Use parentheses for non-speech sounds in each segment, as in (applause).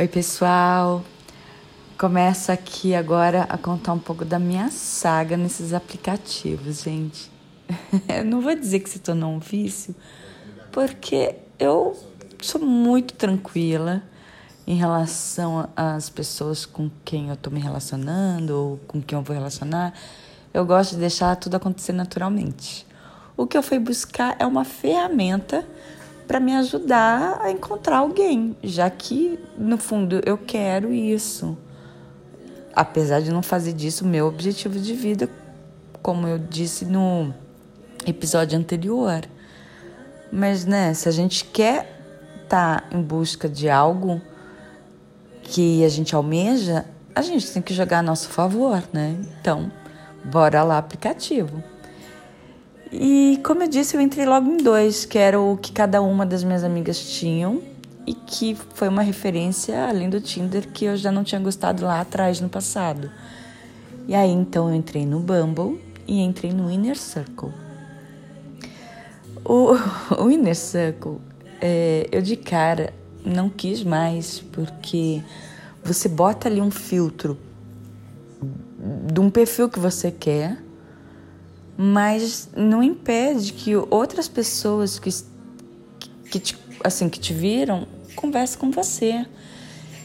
Oi, pessoal. Começo aqui agora a contar um pouco da minha saga nesses aplicativos, gente. (laughs) Não vou dizer que se tornou um vício, porque eu sou muito tranquila em relação às pessoas com quem eu estou me relacionando ou com quem eu vou relacionar. Eu gosto de deixar tudo acontecer naturalmente. O que eu fui buscar é uma ferramenta para me ajudar a encontrar alguém, já que no fundo eu quero isso. Apesar de não fazer disso meu objetivo de vida, como eu disse no episódio anterior. Mas né, se a gente quer estar tá em busca de algo que a gente almeja, a gente tem que jogar a nosso favor, né? Então, bora lá aplicativo. E como eu disse, eu entrei logo em dois, que era o que cada uma das minhas amigas tinham e que foi uma referência além do Tinder que eu já não tinha gostado lá atrás no passado. E aí então eu entrei no Bumble e entrei no Inner Circle. O, (laughs) o Inner Circle, é, eu de cara não quis mais porque você bota ali um filtro de um perfil que você quer mas não impede que outras pessoas que, que, te, assim, que te viram conversem com você.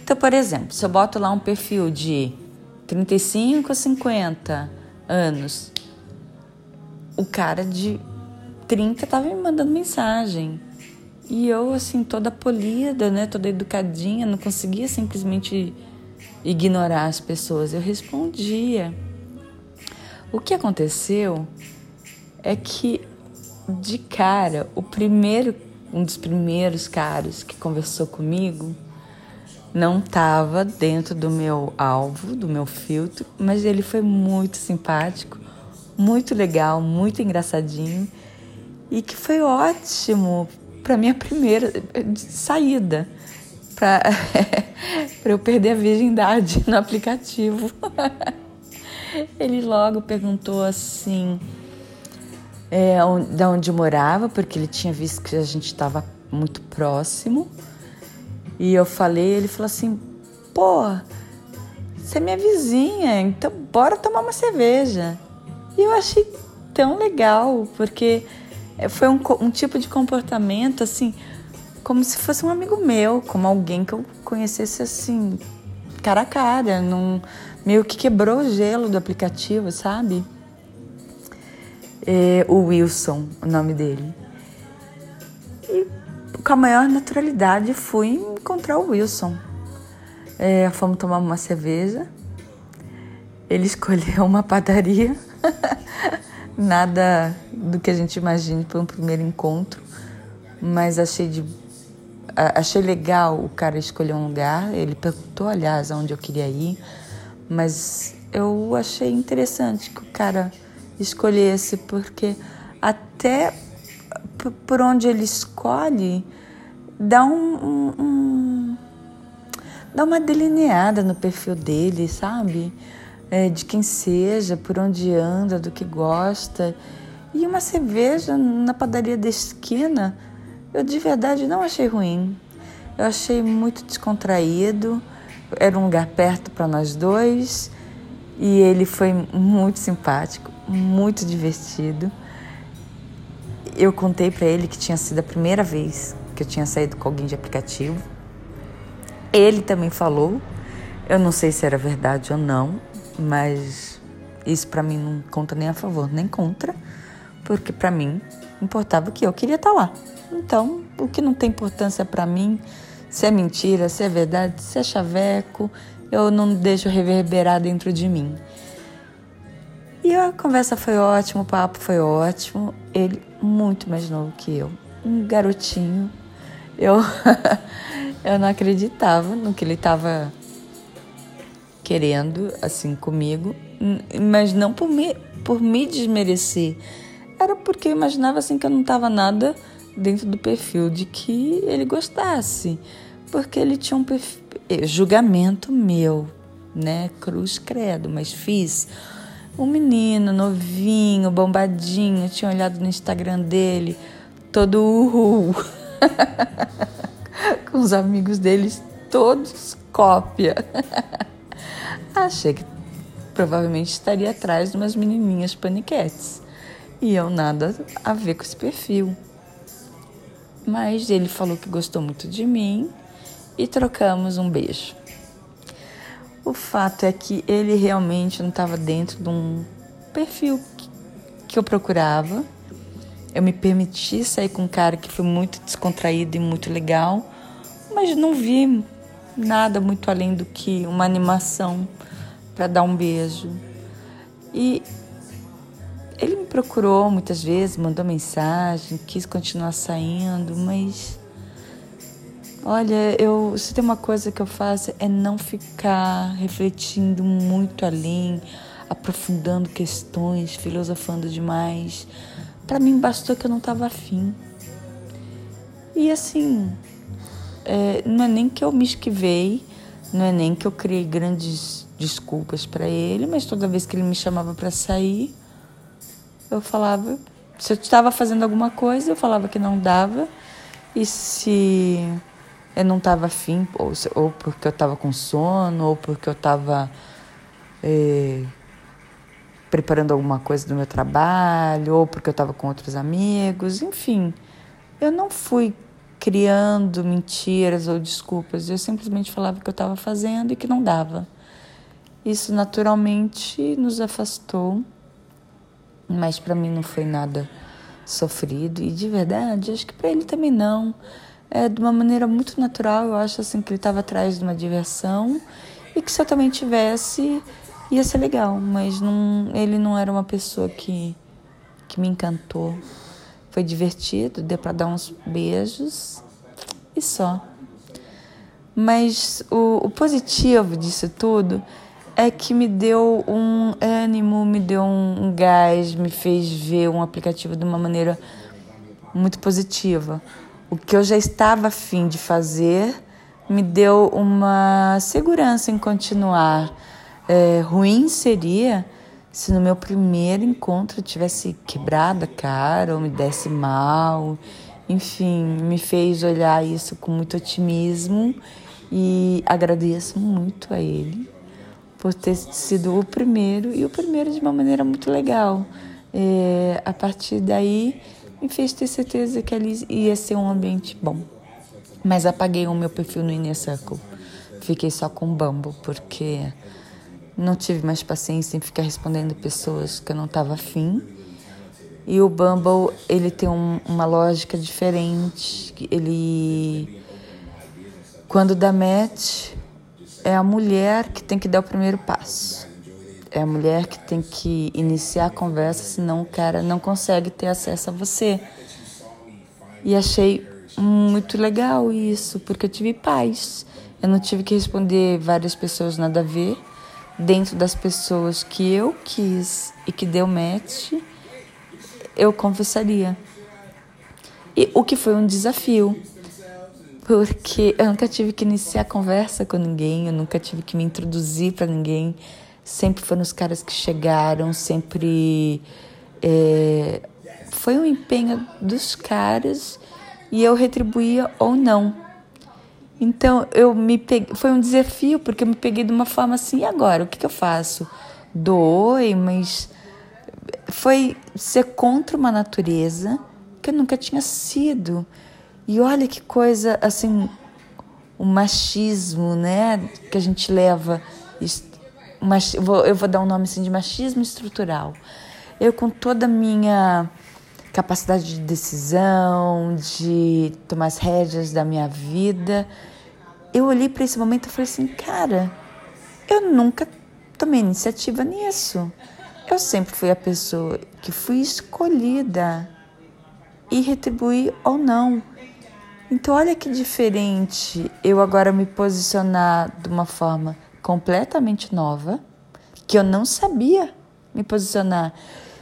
Então, por exemplo, se eu boto lá um perfil de 35 a 50 anos, o cara de 30 estava me mandando mensagem. E eu, assim, toda polida, né, toda educadinha, não conseguia simplesmente ignorar as pessoas. Eu respondia. O que aconteceu é que de cara, o primeiro, um dos primeiros caras que conversou comigo não estava dentro do meu alvo, do meu filtro, mas ele foi muito simpático, muito legal, muito engraçadinho e que foi ótimo para minha primeira saída para (laughs) eu perder a virgindade no aplicativo. (laughs) Ele logo perguntou assim é, de onde eu morava, porque ele tinha visto que a gente estava muito próximo. E eu falei, ele falou assim: pô, você é minha vizinha, então bora tomar uma cerveja. E eu achei tão legal, porque foi um, um tipo de comportamento assim, como se fosse um amigo meu, como alguém que eu conhecesse assim, cara a cara, num, meio que quebrou o gelo do aplicativo, sabe? É, o Wilson, o nome dele. E com a maior naturalidade fui encontrar o Wilson. É, fomos tomar uma cerveja. Ele (laughs) escolheu uma padaria. (laughs) Nada do que a gente imagine para um primeiro encontro, mas achei de achei legal o cara escolher um lugar. Ele perguntou, aliás, aonde eu queria ir mas eu achei interessante que o cara escolhesse, porque até por onde ele escolhe dá um, um, um dá uma delineada no perfil dele, sabe? É, de quem seja, por onde anda, do que gosta. E uma cerveja na padaria da esquina, eu de verdade não achei ruim. Eu achei muito descontraído era um lugar perto para nós dois e ele foi muito simpático, muito divertido. Eu contei para ele que tinha sido a primeira vez que eu tinha saído com alguém de aplicativo. Ele também falou. Eu não sei se era verdade ou não, mas isso para mim não conta nem a favor nem contra, porque para mim importava que eu queria estar tá lá. Então, o que não tem importância para mim se é mentira, se é verdade, se é chaveco, eu não deixo reverberar dentro de mim. E a conversa foi ótima, o papo foi ótimo. Ele muito mais novo que eu, um garotinho. Eu, (laughs) eu não acreditava no que ele estava querendo, assim, comigo, mas não por me, por me desmerecer. Era porque eu imaginava, assim, que eu não estava nada dentro do perfil de que ele gostasse, porque ele tinha um perfil, eh, julgamento meu, né, cruz credo, mas fiz um menino novinho, bombadinho, tinha olhado no Instagram dele, todo uhul, (laughs) com os amigos deles todos cópia. (laughs) Achei que provavelmente estaria atrás de umas menininhas paniquetes. E eu nada a ver com esse perfil. Mas ele falou que gostou muito de mim e trocamos um beijo. O fato é que ele realmente não estava dentro de um perfil que eu procurava. Eu me permiti sair com um cara que foi muito descontraído e muito legal, mas não vi nada muito além do que uma animação para dar um beijo. E procurou muitas vezes, mandou mensagem, quis continuar saindo, mas olha, eu se tem uma coisa que eu faço é não ficar refletindo muito além, aprofundando questões, filosofando demais. Para mim bastou que eu não estava afim. E assim, é, não é nem que eu me esquivei, não é nem que eu criei grandes desculpas para ele, mas toda vez que ele me chamava para sair, eu falava, se eu estava fazendo alguma coisa, eu falava que não dava, e se eu não estava afim, ou, ou porque eu estava com sono, ou porque eu estava é, preparando alguma coisa do meu trabalho, ou porque eu estava com outros amigos, enfim, eu não fui criando mentiras ou desculpas, eu simplesmente falava que eu estava fazendo e que não dava. Isso naturalmente nos afastou, mas para mim não foi nada sofrido e de verdade, acho que para ele também não. É de uma maneira muito natural, eu acho assim que ele estava atrás de uma diversão e que se eu também tivesse ia ser legal, mas não, ele não era uma pessoa que que me encantou. Foi divertido, deu para dar uns beijos e só. Mas o, o positivo disso tudo é que me deu um ânimo, me deu um gás, me fez ver um aplicativo de uma maneira muito positiva. O que eu já estava afim de fazer me deu uma segurança em continuar. É, ruim seria se no meu primeiro encontro eu tivesse quebrado a cara ou me desse mal. Enfim, me fez olhar isso com muito otimismo e agradeço muito a ele por ter sido o primeiro e o primeiro de uma maneira muito legal. É, a partir daí, me fez ter certeza que ali ia ser um ambiente bom. Mas apaguei o meu perfil no Inner Circle. Fiquei só com o Bumble, porque não tive mais paciência em ficar respondendo pessoas que eu não estava afim. E o Bumble, ele tem um, uma lógica diferente. Ele, quando dá match, é a mulher que tem que dar o primeiro passo. É a mulher que tem que iniciar a conversa, senão o cara não consegue ter acesso a você. E achei muito legal isso, porque eu tive paz. Eu não tive que responder várias pessoas nada a ver. Dentro das pessoas que eu quis e que deu match, eu conversaria. E o que foi um desafio, porque eu nunca tive que iniciar conversa com ninguém, eu nunca tive que me introduzir para ninguém. Sempre foram os caras que chegaram, sempre é, foi um empenho dos caras e eu retribuía ou não. Então eu me peguei, foi um desafio porque eu me peguei de uma forma assim, e agora? O que, que eu faço? Doei, mas foi ser contra uma natureza que eu nunca tinha sido. E olha que coisa, assim, o machismo, né, que a gente leva. Eu vou dar um nome assim de machismo estrutural. Eu, com toda a minha capacidade de decisão, de tomar as rédeas da minha vida, eu olhei para esse momento e falei assim: cara, eu nunca tomei iniciativa nisso. Eu sempre fui a pessoa que fui escolhida e retribuir ou não. Então, olha que diferente eu agora me posicionar de uma forma completamente nova, que eu não sabia me posicionar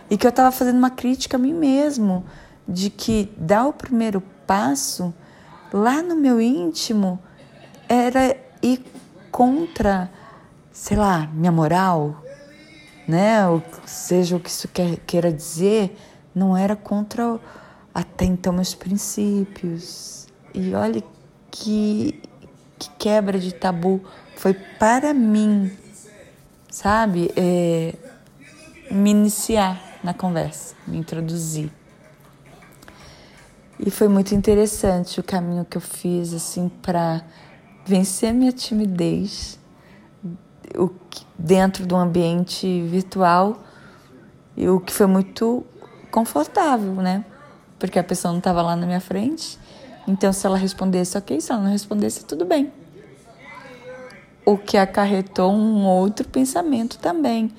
e que eu estava fazendo uma crítica a mim mesmo, de que dar o primeiro passo lá no meu íntimo era ir contra, sei lá, minha moral, né? Ou seja o que isso quer, queira dizer, não era contra até então meus princípios. E olha que, que quebra de tabu, foi para mim, sabe? É, me iniciar na conversa, me introduzir. E foi muito interessante o caminho que eu fiz assim para vencer minha timidez o que, dentro do ambiente virtual e o que foi muito confortável, né? Porque a pessoa não estava lá na minha frente. Então, se ela respondesse, ok. Se ela não respondesse, tudo bem. O que acarretou um outro pensamento também.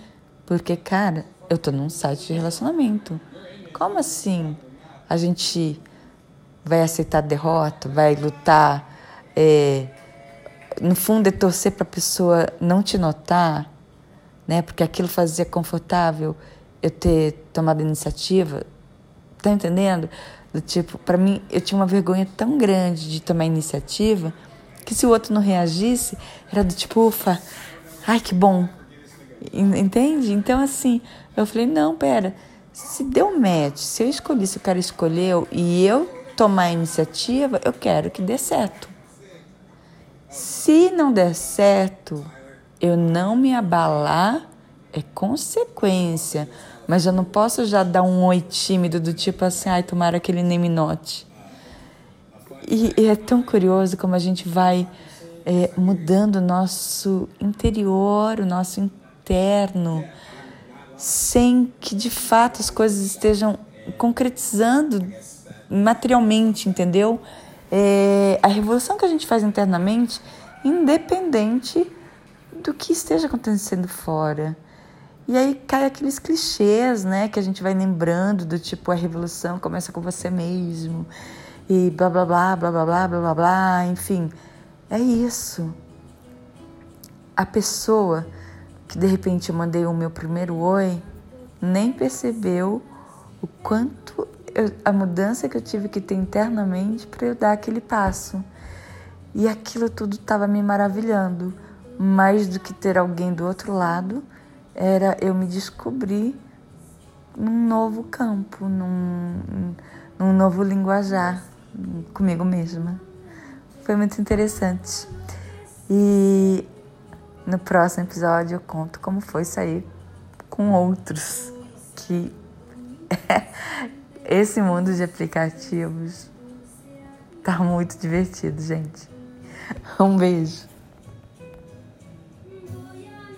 Porque, cara, eu tô num site de relacionamento. Como assim a gente vai aceitar derrota, vai lutar? É, no fundo, é torcer para a pessoa não te notar, né? Porque aquilo fazia confortável eu ter tomado a iniciativa. Tá entendendo? Do tipo, para mim, eu tinha uma vergonha tão grande de tomar iniciativa que se o outro não reagisse, era do tipo, ufa, ai que bom. Entende? Então, assim, eu falei: não, pera, se deu match, se eu escolhi, se o cara escolheu e eu tomar a iniciativa, eu quero que dê certo. Se não der certo, eu não me abalar é consequência. Mas eu não posso já dar um oi tímido do tipo assim, ai, tomara que ele nem me note. E, e é tão curioso como a gente vai é, mudando o nosso interior, o nosso interno, sem que de fato as coisas estejam concretizando materialmente, entendeu? É, a revolução que a gente faz internamente, independente do que esteja acontecendo fora. E aí cai aqueles clichês, né, que a gente vai lembrando do tipo a revolução começa com você mesmo e blá blá blá blá blá blá blá blá, blá enfim. É isso. A pessoa que de repente eu mandei o meu primeiro oi nem percebeu o quanto eu, a mudança que eu tive que ter internamente para eu dar aquele passo. E aquilo tudo estava me maravilhando, mais do que ter alguém do outro lado era eu me descobrir num novo campo, num, num novo linguajar comigo mesma. Foi muito interessante. E no próximo episódio eu conto como foi sair com outros que (laughs) esse mundo de aplicativos tá muito divertido, gente. Um beijo.